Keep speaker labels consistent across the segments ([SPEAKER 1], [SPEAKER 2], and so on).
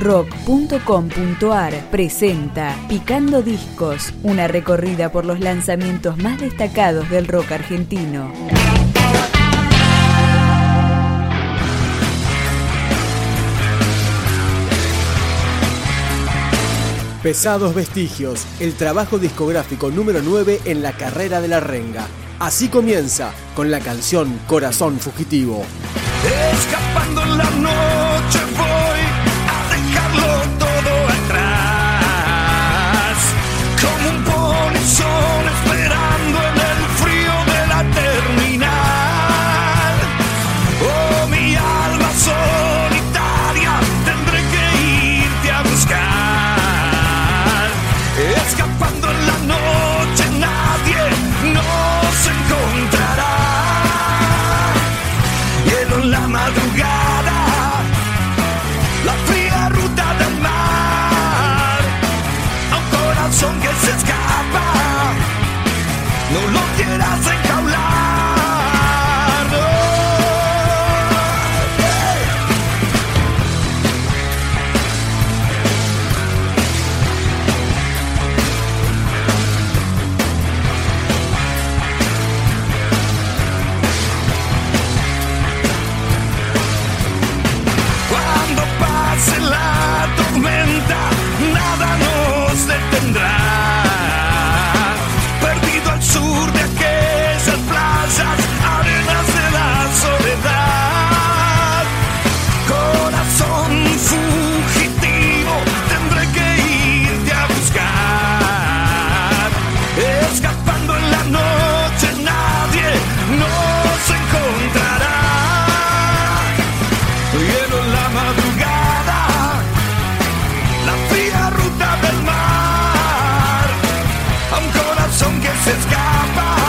[SPEAKER 1] rock.com.ar presenta Picando Discos, una recorrida por los lanzamientos más destacados del rock argentino.
[SPEAKER 2] Pesados Vestigios, el trabajo discográfico número 9 en la carrera de la renga. Así comienza con la canción Corazón Fugitivo.
[SPEAKER 3] Escapando La madrugada, la fría ruta del mar, a un corazón que se escapa,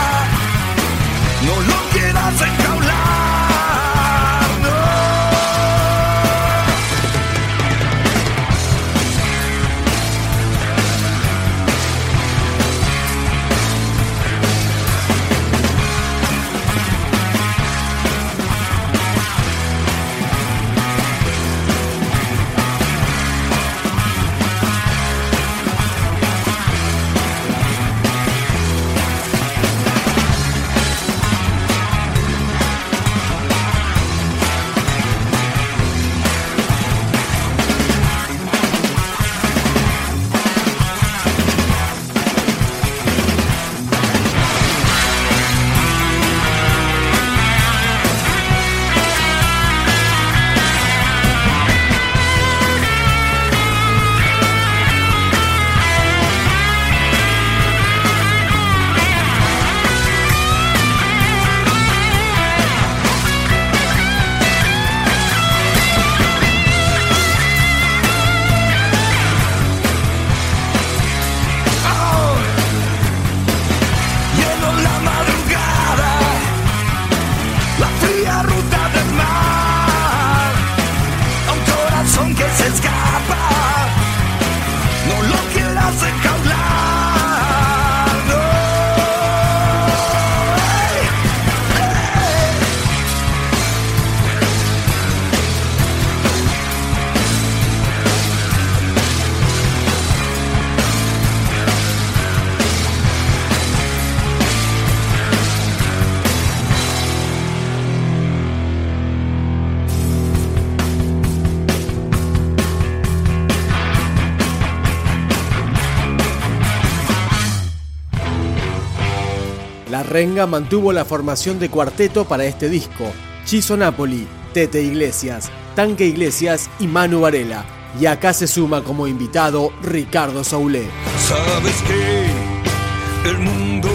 [SPEAKER 2] renga mantuvo la formación de cuarteto para este disco. Chiso Napoli, Tete Iglesias, Tanque Iglesias y Manu Varela. Y acá se suma como invitado Ricardo Saulé.
[SPEAKER 3] Sabes que el mundo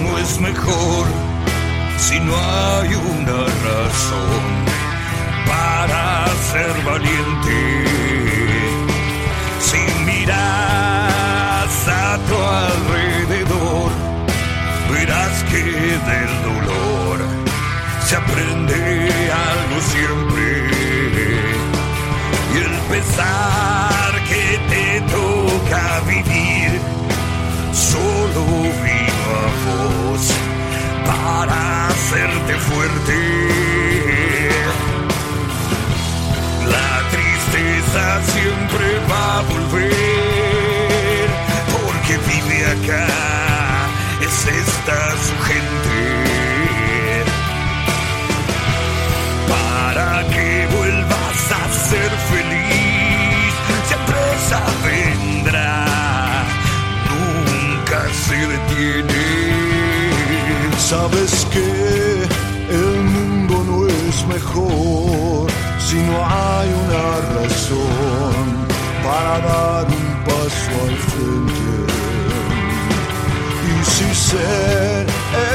[SPEAKER 3] no es mejor si no hay una razón para ser valiente. Se aprende algo siempre. Y el pesar que te toca vivir solo vino a vos para hacerte fuerte. La tristeza siempre va a volver, porque vive acá, es esta su gente.
[SPEAKER 4] Sabes que el mundo no es mejor si no hay una razón para dar un paso al frente. Y si ser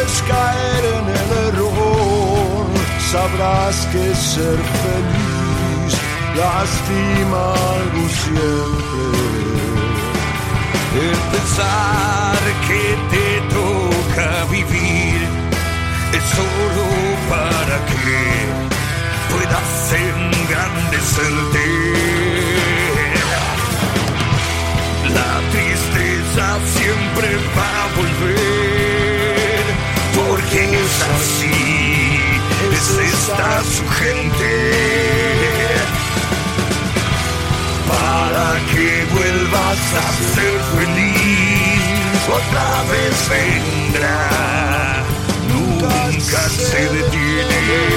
[SPEAKER 4] es caer en el error, sabrás que ser feliz lastima algo siempre.
[SPEAKER 3] El pensar que te toca vivir solo para que puedas engrandecerte. La tristeza siempre va a volver, porque es así, es esta su gente para que vuelvas a ser feliz. Otra vez vendrá, nunca se detiene. La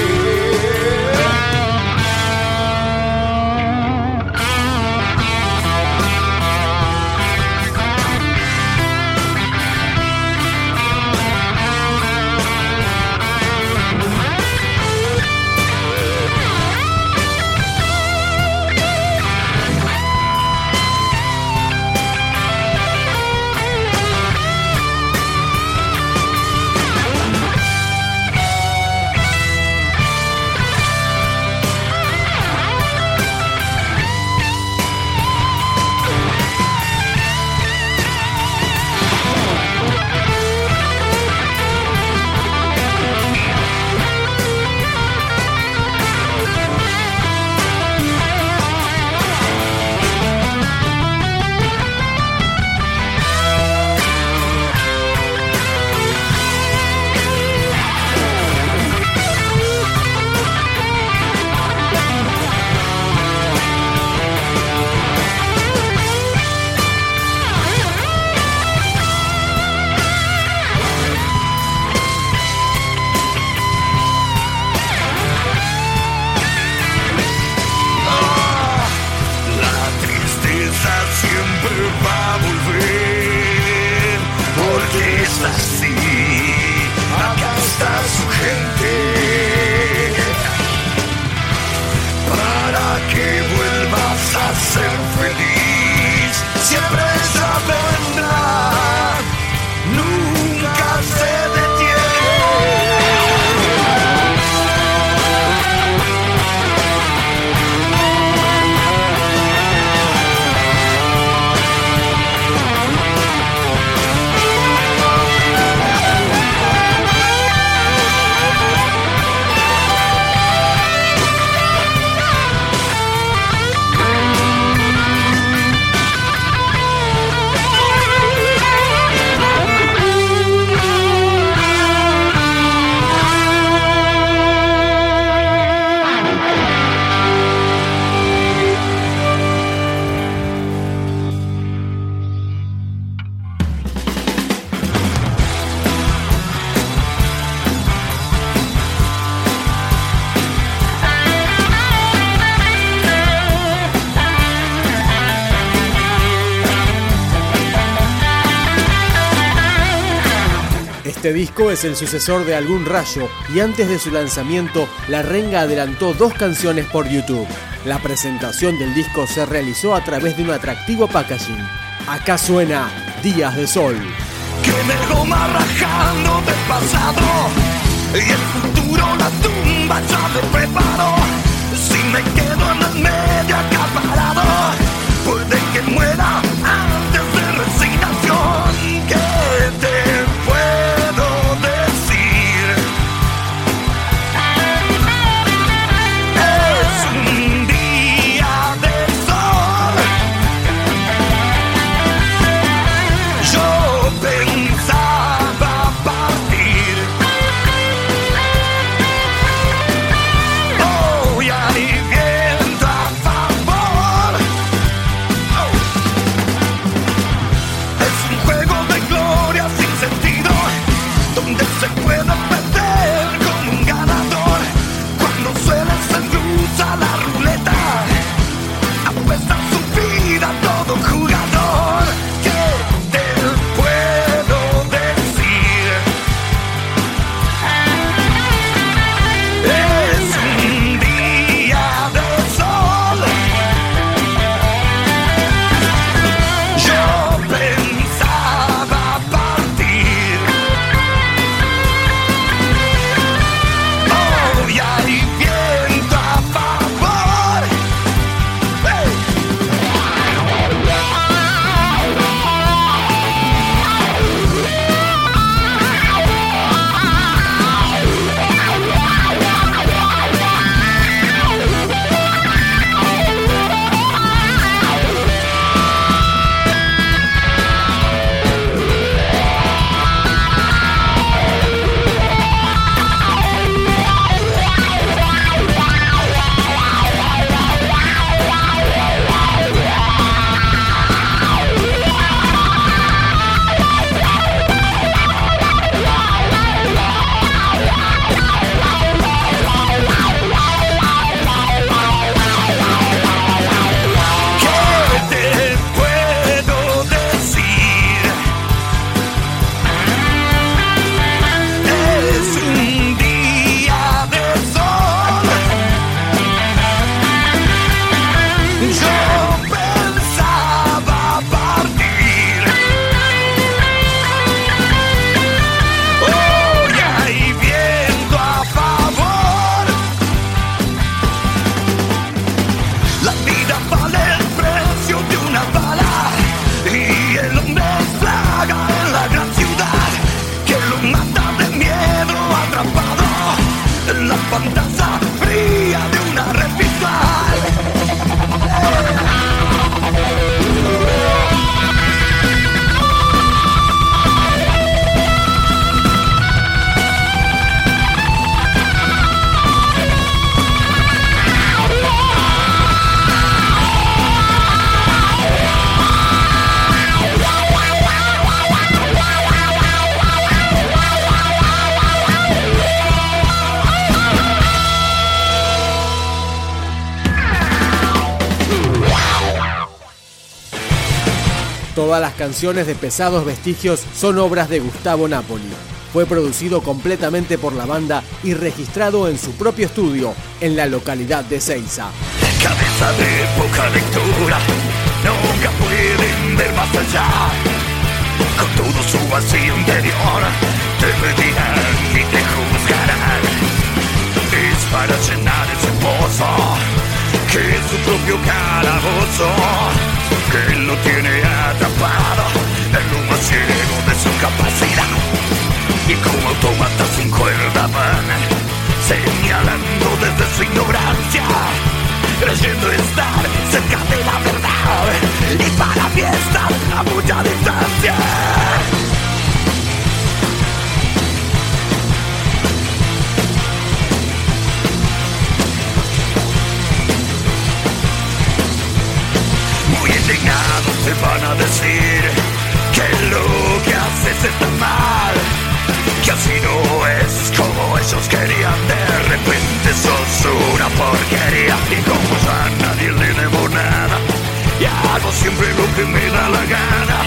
[SPEAKER 2] Este disco es el sucesor de Algún Rayo y antes de su lanzamiento, La Renga adelantó dos canciones por YouTube. La presentación del disco se realizó a través de un atractivo packaging. Acá suena Días de Sol.
[SPEAKER 3] que me y la ya me en medio
[SPEAKER 2] Todas las canciones de Pesados Vestigios son obras de Gustavo Napoli. Fue producido completamente por la banda y registrado en su propio estudio en la localidad de Ceiza.
[SPEAKER 3] Cabeza de poca lectura, nunca pueden ver más allá. Con todo su vacío interior, te medirán y te juzgarán. Es para llenar ese pozo, que es su propio calabozo, que lo tiene atrapado lo más ciego de su capacidad. Y como automata sin cuerda van, señalando desde su ignorancia creyendo estar cerca de la verdad y para mí estar a mucha. Me da la gana.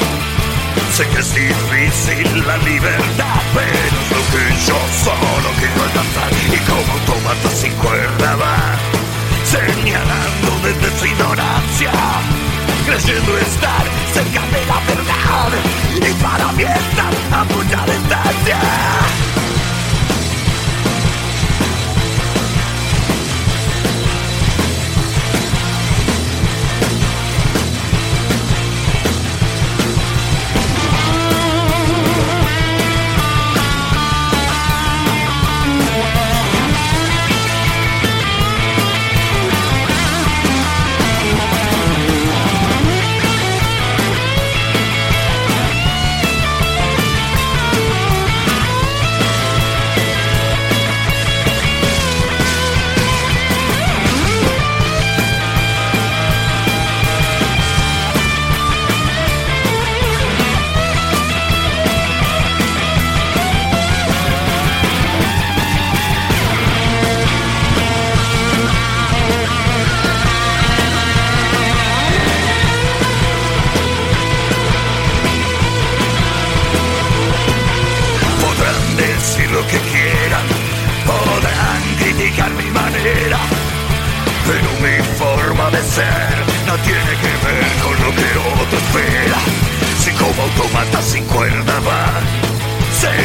[SPEAKER 3] Sé que es difícil la libertad, pero es lo que yo solo quiero alcanzar y como automata sin cuerda va señalando desde su ignorancia creyendo estar cerca de la verdad y para mí estar a mucha distancia.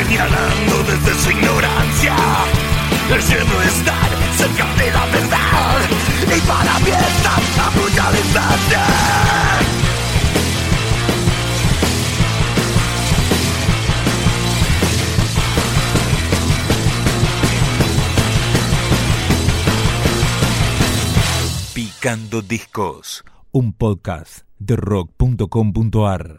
[SPEAKER 3] Señalando desde su ignorancia, creyendo estar cerca de la verdad, y para mí estar a mucha.
[SPEAKER 5] Picando Discos, un podcast de rock.com.ar.